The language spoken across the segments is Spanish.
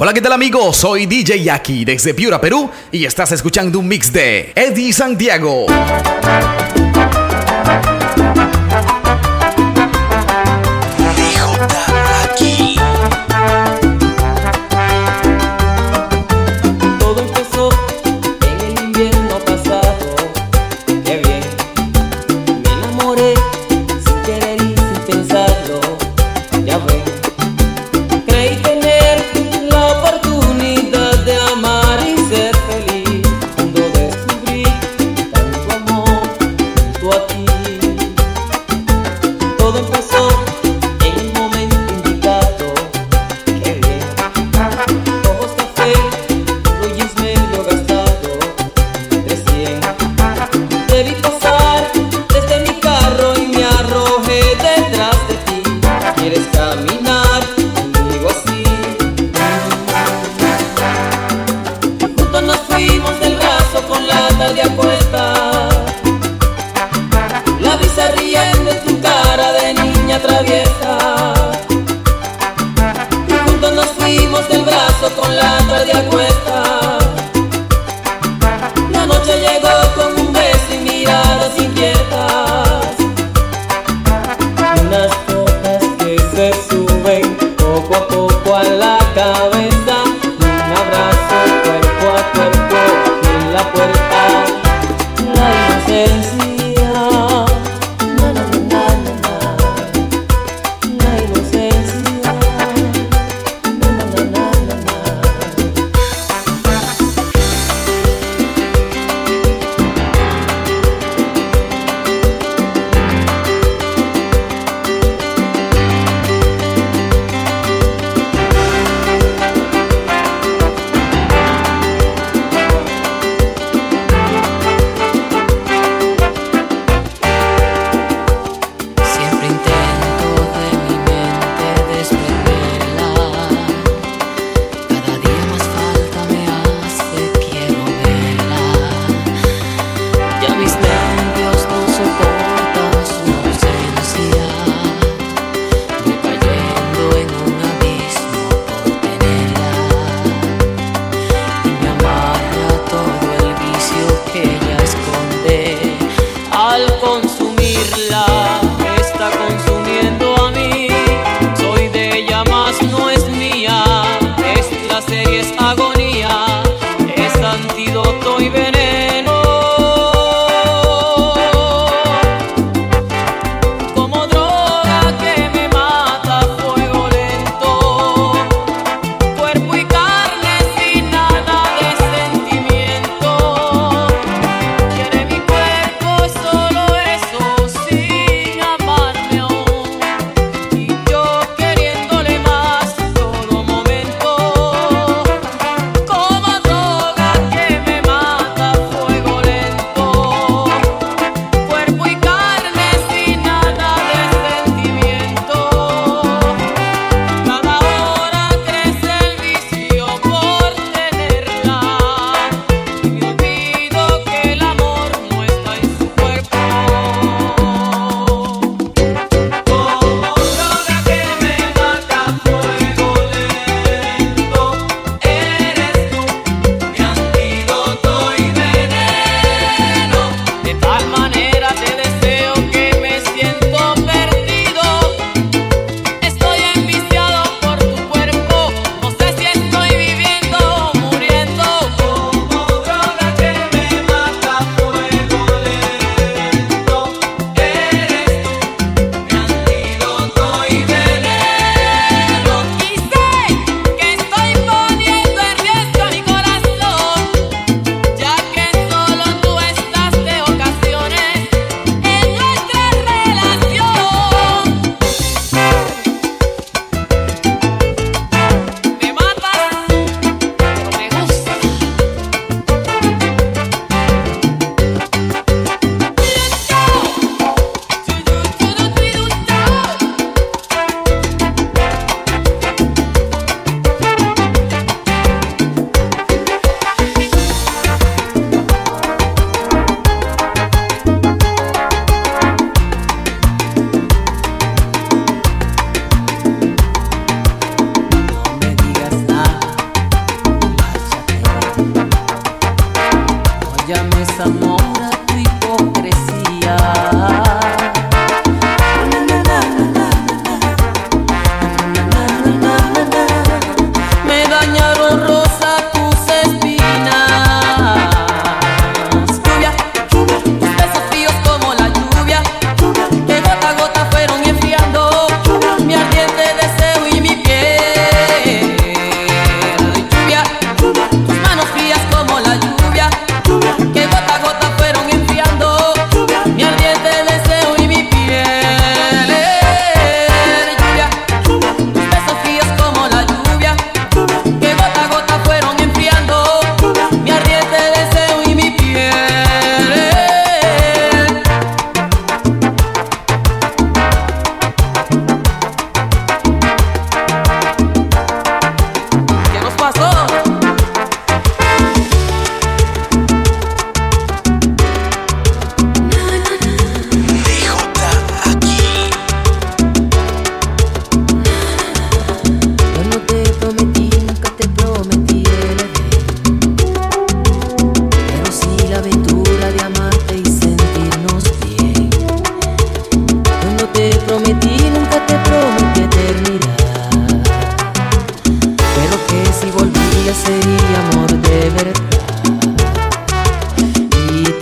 Hola, ¿qué tal amigos? Soy DJ Yaki desde Piura, Perú y estás escuchando un mix de Eddie Santiago. salimos del brazo con la tarde a cuesta.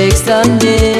göreceksen bir